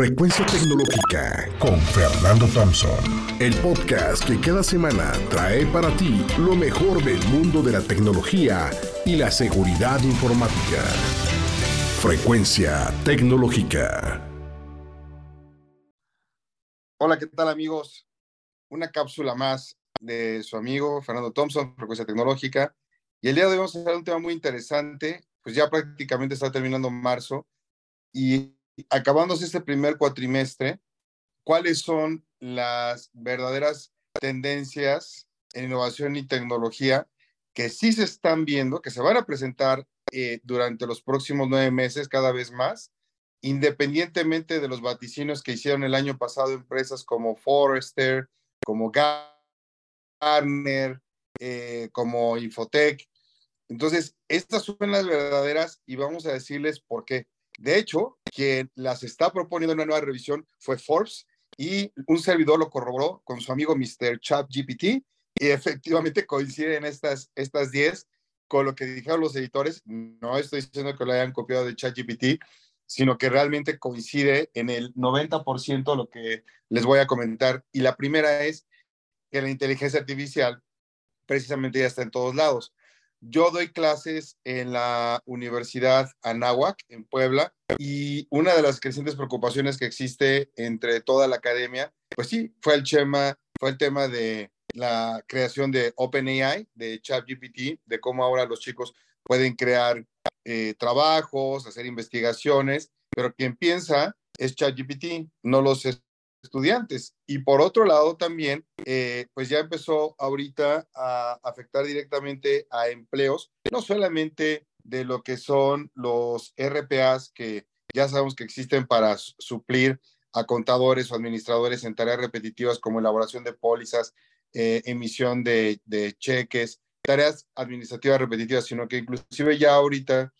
Frecuencia Tecnológica con Fernando Thompson. El podcast que cada semana trae para ti lo mejor del mundo de la tecnología y la seguridad informática. Frecuencia Tecnológica. Hola, ¿qué tal amigos? Una cápsula más de su amigo Fernando Thompson, Frecuencia Tecnológica. Y el día de hoy vamos a hablar un tema muy interesante, pues ya prácticamente está terminando marzo y acabándose este primer cuatrimestre, ¿cuáles son las verdaderas tendencias en innovación y tecnología que sí se están viendo, que se van a presentar eh, durante los próximos nueve meses cada vez más, independientemente de los vaticinios que hicieron el año pasado empresas como Forrester, como Gartner, eh, como Infotech. Entonces, estas son las verdaderas y vamos a decirles por qué. De hecho, quien las está proponiendo en una nueva revisión fue Forbes y un servidor lo corroboró con su amigo Mr. Chat GPT y efectivamente coinciden estas, estas 10 con lo que dijeron los editores. No estoy diciendo que lo hayan copiado de ChatGPT, sino que realmente coincide en el 90% lo que les voy a comentar. Y la primera es que la inteligencia artificial precisamente ya está en todos lados. Yo doy clases en la Universidad Anáhuac, en Puebla, y una de las crecientes preocupaciones que existe entre toda la academia, pues sí, fue el tema, fue el tema de la creación de OpenAI, de ChatGPT, de cómo ahora los chicos pueden crear eh, trabajos, hacer investigaciones, pero quien piensa es ChatGPT, no los estudiantes. Y por otro lado también, eh, pues ya empezó ahorita a afectar directamente a empleos, no solamente de lo que son los RPAs que ya sabemos que existen para suplir a contadores o administradores en tareas repetitivas como elaboración de pólizas, eh, emisión de, de cheques, tareas administrativas repetitivas, sino que inclusive ya ahorita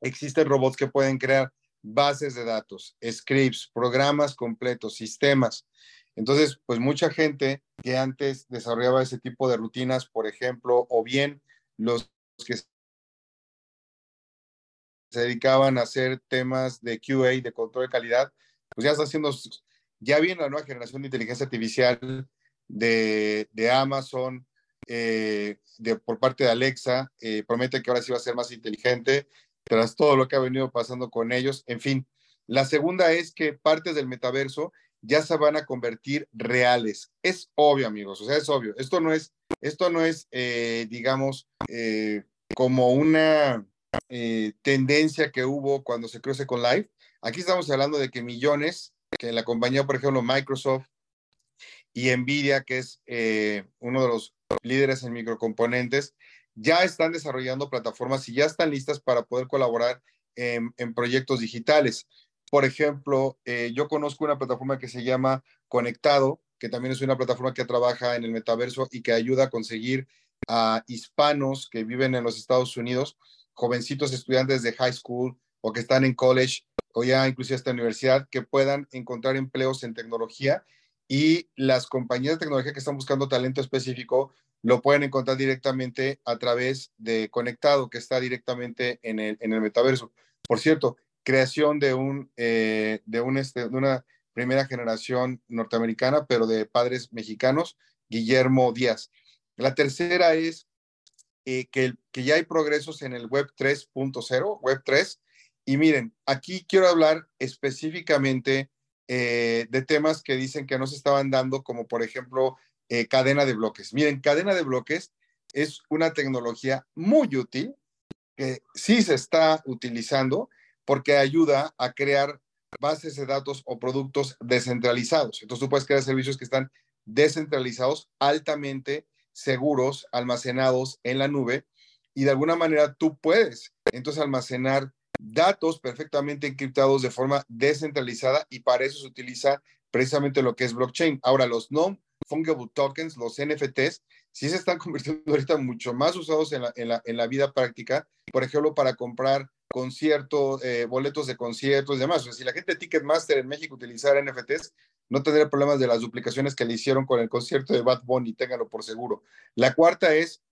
existen robots que pueden crear bases de datos, scripts, programas completos, sistemas. Entonces, pues mucha gente que antes desarrollaba ese tipo de rutinas, por ejemplo, o bien los que se dedicaban a hacer temas de QA, de control de calidad, pues ya está haciendo, ya viene la nueva generación de inteligencia artificial de, de Amazon, eh, de, por parte de Alexa, eh, promete que ahora sí va a ser más inteligente, tras todo lo que ha venido pasando con ellos. En fin, la segunda es que partes del metaverso ya se van a convertir reales. Es obvio, amigos, o sea, es obvio. Esto no es, esto no es, eh, digamos, eh, como una eh, tendencia que hubo cuando se creó con Live. Aquí estamos hablando de que millones, que la compañía, por ejemplo, Microsoft y Nvidia, que es uno de los líderes en microcomponentes, ya están desarrollando plataformas y ya están listas para poder colaborar en, proyectos digitales. Por ejemplo, eh, yo conozco una plataforma que se llama Conectado, que también es una plataforma que trabaja en el metaverso y que ayuda a conseguir a hispanos que viven en los Estados Unidos, jovencitos estudiantes de high school o que están en college o ya inclusive esta universidad, que puedan encontrar empleos en tecnología y las compañías de tecnología que están buscando talento específico lo pueden encontrar directamente a través de Conectado, que está directamente en el, en el metaverso. Por cierto, creación de, un, eh, de, un este, de una primera generación norteamericana, pero de padres mexicanos, Guillermo Díaz. La tercera es eh, que, que ya hay progresos en el Web 3.0, Web 3. Y miren, aquí quiero hablar específicamente eh, de temas que dicen que no se estaban dando, como por ejemplo eh, cadena de bloques. Miren, cadena de bloques es una tecnología muy útil que sí se está utilizando porque ayuda a crear bases de datos o productos descentralizados. Entonces tú puedes crear servicios que están descentralizados, altamente seguros, almacenados en la nube y de alguna manera tú puedes entonces almacenar datos perfectamente encriptados de forma descentralizada y para eso se utiliza precisamente lo que es blockchain. Ahora, los no fungible tokens, los NFTs, sí se están convirtiendo ahorita mucho más usados en la, en la, en la vida práctica, por ejemplo, para comprar conciertos, eh, boletos de conciertos y demás. O sea, si la gente de Ticketmaster en México utilizara NFTs, no tendría problemas de las duplicaciones que le hicieron con el concierto de Bad Bunny, ténganlo por seguro. La cuarta es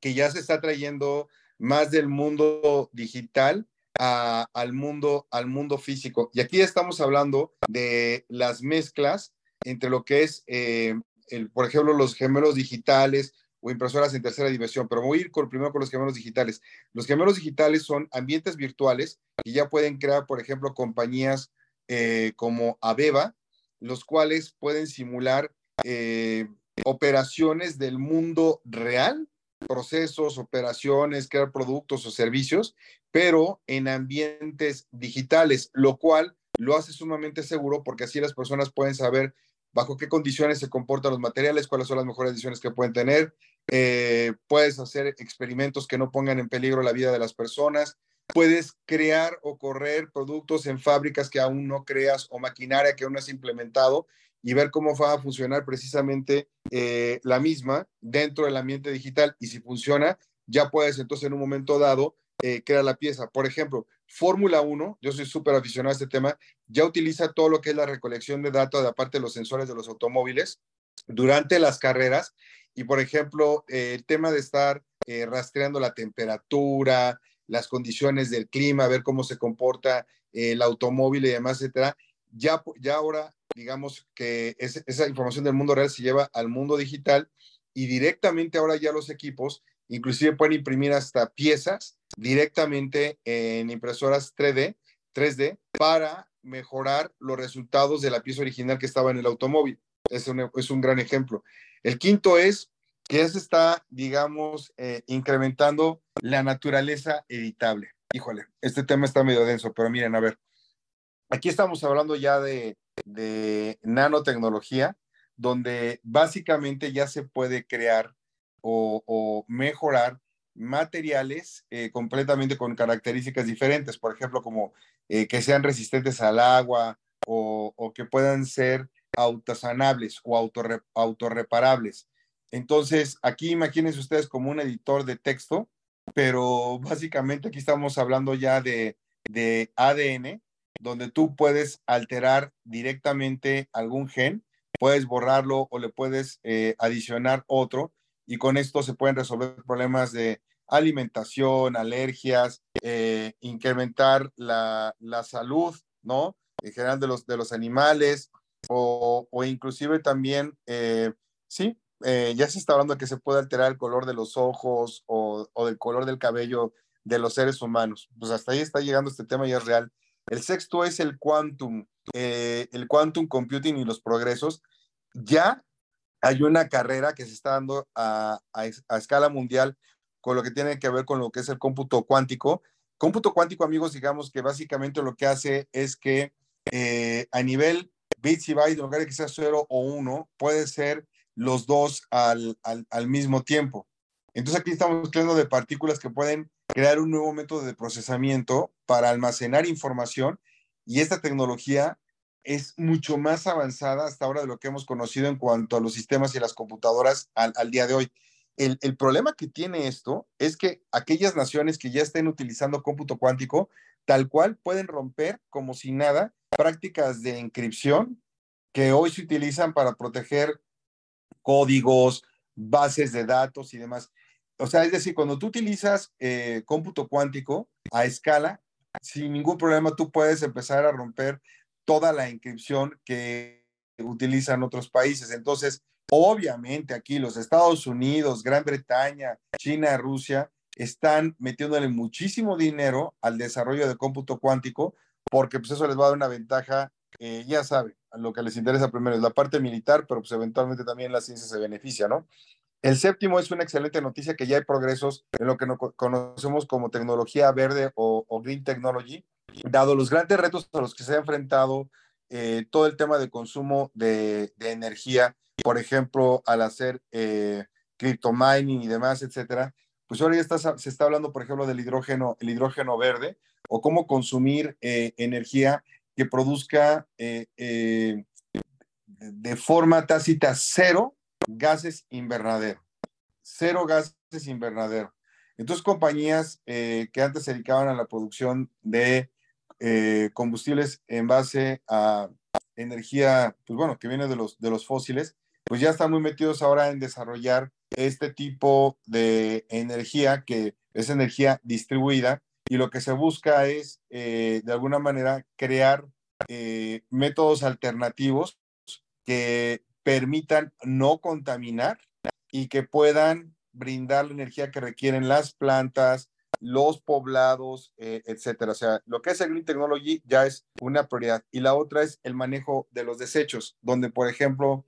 que ya se está trayendo más del mundo digital al, mundo, al mundo físico. Y aquí estamos hablando de las mezclas entre lo que es, eh, el, por ejemplo, los gemelos digitales o impresoras en tercera dimensión, pero voy a ir con, primero con los gemelos digitales. Los gemelos digitales son ambientes virtuales que ya pueden crear, por ejemplo, compañías eh, como Aveva, los cuales pueden simular eh, operaciones del mundo real, procesos, operaciones, crear productos o servicios, pero en ambientes digitales, lo cual lo hace sumamente seguro porque así las personas pueden saber bajo qué condiciones se comportan los materiales, cuáles son las mejores decisiones que pueden tener. Eh, puedes hacer experimentos que no pongan en peligro la vida de las personas. Puedes crear o correr productos en fábricas que aún no creas o maquinaria que aún no has implementado y ver cómo va a funcionar precisamente eh, la misma dentro del ambiente digital. Y si funciona, ya puedes entonces en un momento dado eh, la pieza. Por ejemplo, Fórmula 1, yo soy súper aficionado a este tema, ya utiliza todo lo que es la recolección de datos de aparte de los sensores de los automóviles durante las carreras. Y por ejemplo, eh, el tema de estar eh, rastreando la temperatura, las condiciones del clima, ver cómo se comporta el automóvil y demás, etcétera. Ya, ya ahora, digamos que esa información del mundo real se lleva al mundo digital y directamente ahora ya los equipos inclusive pueden imprimir hasta piezas directamente en impresoras 3D, 3D para mejorar los resultados de la pieza original que estaba en el automóvil. Es un, es un gran ejemplo. El quinto es que se está, digamos, eh, incrementando la naturaleza editable. Híjole, este tema está medio denso, pero miren, a ver, aquí estamos hablando ya de, de nanotecnología, donde básicamente ya se puede crear o, o mejorar materiales eh, completamente con características diferentes, por ejemplo, como eh, que sean resistentes al agua o, que puedan ser autosanables o autorre, autorreparables. Entonces, aquí imagínense ustedes como un editor de texto, pero básicamente aquí estamos hablando ya de, de ADN, donde tú puedes alterar directamente algún gen, puedes borrarlo o le puedes eh, adicionar otro y con esto se pueden resolver problemas de alimentación, alergias, eh, incrementar la, la, salud, ¿no? En general de los, de los animales o, o inclusive también, eh, sí, eh, ya se está hablando de que se puede alterar el color de los ojos o, o del color del cabello de los seres humanos. Pues hasta ahí está llegando este tema y es real. El sexto es el quantum, el quantum computing y los progresos. Ya hay una carrera que se está dando a, escala mundial con lo que tiene que ver con lo que es el cómputo cuántico. Cómputo cuántico, amigos, digamos que básicamente lo que hace es que eh, a nivel bits y bytes, lugar que sea 0 o 1, puede ser los dos al, mismo tiempo. Entonces aquí estamos hablando de partículas que pueden crear un nuevo método de procesamiento para almacenar información y esta tecnología es mucho más avanzada hasta ahora de lo que hemos conocido en cuanto a los sistemas y las computadoras al, día de hoy. El, el, problema que tiene esto es que aquellas naciones que ya estén utilizando cómputo cuántico, tal cual pueden romper como si nada prácticas de encripción que hoy se utilizan para proteger códigos, bases de datos y demás. O sea, es decir, cuando tú utilizas eh, cómputo cuántico a escala, sin ningún problema tú puedes empezar a romper toda la inscripción que utilizan otros países. Entonces, obviamente aquí los Estados Unidos, Gran Bretaña, China, Rusia, están metiéndole muchísimo dinero al desarrollo de cómputo cuántico, porque pues eso les va a dar una ventaja, eh, ya saben, lo que les interesa primero es la parte militar, pero pues eventualmente también la ciencia se beneficia, ¿no? El séptimo es una excelente noticia que ya hay progresos en lo que no conocemos como tecnología verde o, green technology, dado los grandes retos a los que se ha enfrentado eh, todo el tema de consumo de, energía, por ejemplo, al hacer eh, crypto mining y demás, etcétera, pues ahora ya se está hablando, por ejemplo, del hidrógeno, el hidrógeno verde o cómo consumir eh, energía que produzca eh, de forma tácita cero gases invernadero. Cero gases invernadero. Entonces, compañías que antes se dedicaban a la producción de eh, combustibles en base a energía, pues bueno, que viene de los, de los fósiles, pues ya están muy metidos ahora en desarrollar este tipo de energía que es energía distribuida y lo que se busca es, eh, de alguna manera, crear eh, métodos alternativos que permitan no contaminar y que puedan brindar la energía que requieren las plantas, los poblados, eh, etcétera. O sea, lo que es el Green Technology ya es una prioridad. Y la otra es el manejo de los desechos, donde, por ejemplo,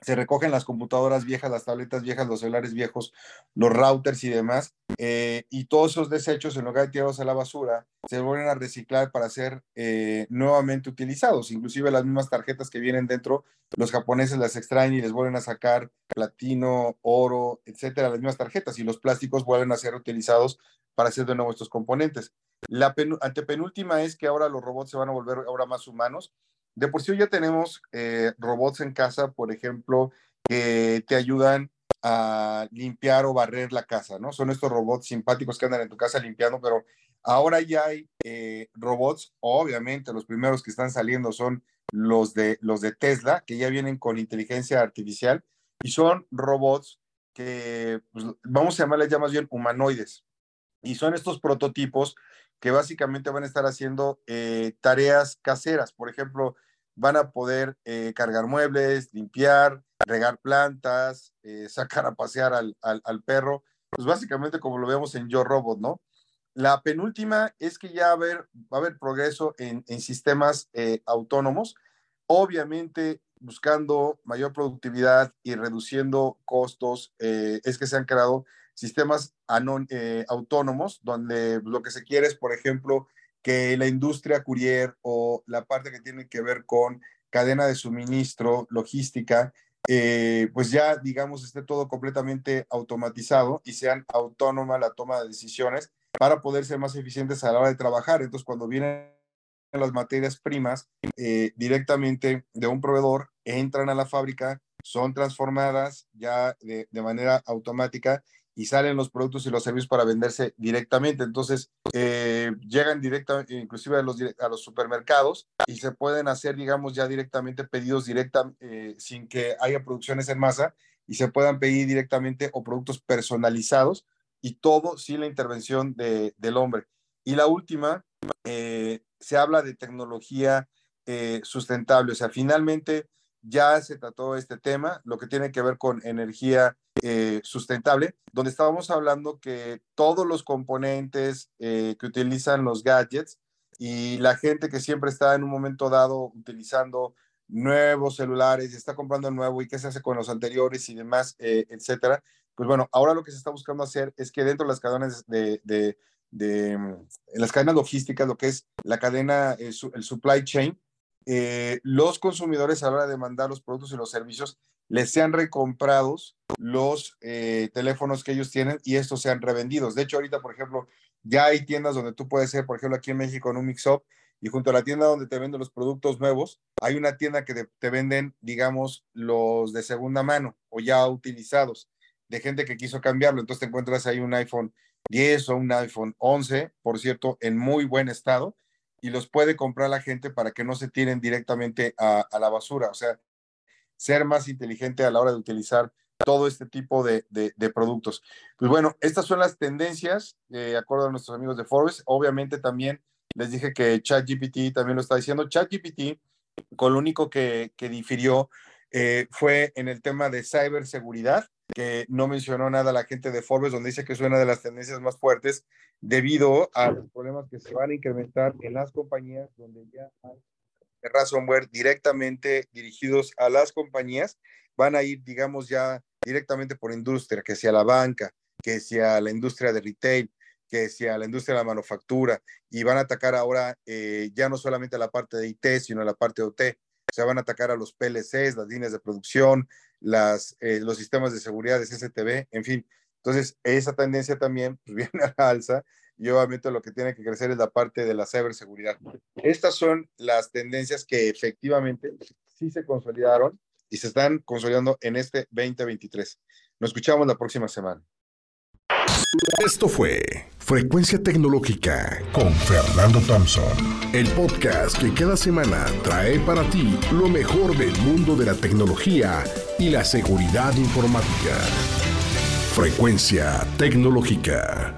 se recogen las computadoras viejas, las tabletas viejas, los celulares viejos, los routers y demás, eh, y todos esos desechos, en lugar de tirarlos a la basura, se vuelven a reciclar para ser eh, nuevamente utilizados. Inclusive las mismas tarjetas que vienen dentro, los japoneses las extraen y les vuelven a sacar platino, oro, etcétera, las mismas tarjetas, y los plásticos vuelven a ser utilizados para hacer de nuevo estos componentes. La antepenúltima es que ahora los robots se van a volver ahora más humanos de por sí ya tenemos eh, robots en casa, por ejemplo, que te ayudan a limpiar o barrer la casa, ¿no? Son estos robots simpáticos que andan en tu casa limpiando, pero ahora ya hay eh, robots, obviamente los primeros que están saliendo son los de, Tesla, que ya vienen con inteligencia artificial y son robots que, pues, vamos a llamarles ya más bien humanoides. Y son estos prototipos que básicamente van a estar haciendo eh, tareas caseras. Por ejemplo, van a poder eh, cargar muebles, limpiar, regar plantas, eh, sacar a pasear al, perro, pues básicamente como lo vemos en Yo Robot, ¿no? La penúltima es que ya va a haber, va a haber progreso en, sistemas eh, autónomos, obviamente buscando mayor productividad y reduciendo costos, es que se han creado sistemas autónomos donde lo que se quiere es, por ejemplo, que la industria courier o la parte que tiene que ver con cadena de suministro, logística, eh, pues ya, digamos, esté todo completamente automatizado y sean autónoma la toma de decisiones para poder ser más eficientes a la hora de trabajar. Entonces, cuando vienen las materias primas eh, directamente de un proveedor, entran a la fábrica, son transformadas ya de, de manera automática y salen los productos y los servicios para venderse directamente. Entonces, eh, llegan directamente, inclusive a los, a los supermercados y se pueden hacer, digamos, ya directamente pedidos directa, eh, sin que haya producciones en masa y se puedan pedir directamente o productos personalizados y todo sin la intervención de, del hombre. Y la última, eh, se habla de tecnología sustentable. O sea, finalmente ya se trató este tema, lo que tiene que ver con energía eh, sustentable, donde estábamos hablando que todos los componentes eh, que utilizan los gadgets y la gente que siempre está en un momento dado utilizando nuevos celulares y está comprando nuevo y qué se hace con los anteriores y demás, eh, etcétera. Pues bueno, ahora lo que se está buscando hacer es que dentro de las cadenas de, de, mm, las cadenas logísticas, lo que es la cadena, el supply chain, los consumidores a la hora de mandar los productos y los servicios les sean recomprados los eh, teléfonos que ellos tienen y estos sean revendidos. De hecho, ahorita, por ejemplo, ya hay tiendas donde tú puedes ser, por ejemplo, aquí en México en un mix-up y junto a la tienda donde te venden los productos nuevos, hay una tienda que te, venden, digamos, los de segunda mano o ya utilizados de gente que quiso cambiarlo. Entonces te encuentras ahí un iPhone 10 o un iPhone 11, por cierto, en muy buen estado y los puede comprar la gente para que no se tiren directamente a, a la basura. O sea, ser más inteligente a la hora de utilizar todo este tipo de, productos. Pues bueno, estas son las tendencias, de acuerdo a nuestros amigos de Forbes. Obviamente también les dije que ChatGPT también lo está diciendo. ChatGPT, con lo único que, difirió eh, fue en el tema de ciberseguridad, que no mencionó nada la gente de Forbes, donde dice que es una de las tendencias más fuertes debido a los problemas que se van a incrementar en las compañías donde ya hay ransomware directamente dirigidos a las compañías, van a ir, digamos, ya directamente por industria, que sea la banca, que sea la industria de retail, que sea la industria de la manufactura, y van a atacar ahora eh, ya no solamente la parte de IT, sino la parte de OT. O sea, van a atacar a los PLCs, las líneas de producción, las, eh, los sistemas de seguridad de CCTV, en fin. Entonces, esa tendencia también pues, viene a la alza y obviamente lo que tiene que crecer es la parte de la ciberseguridad. Estas son las tendencias que efectivamente sí se consolidaron y se están consolidando en este 2023. Nos escuchamos la próxima semana. Esto fue Frecuencia Tecnológica con Fernando Thompson, el podcast que cada semana trae para ti lo mejor del mundo de la tecnología y la seguridad informática. Frecuencia Tecnológica.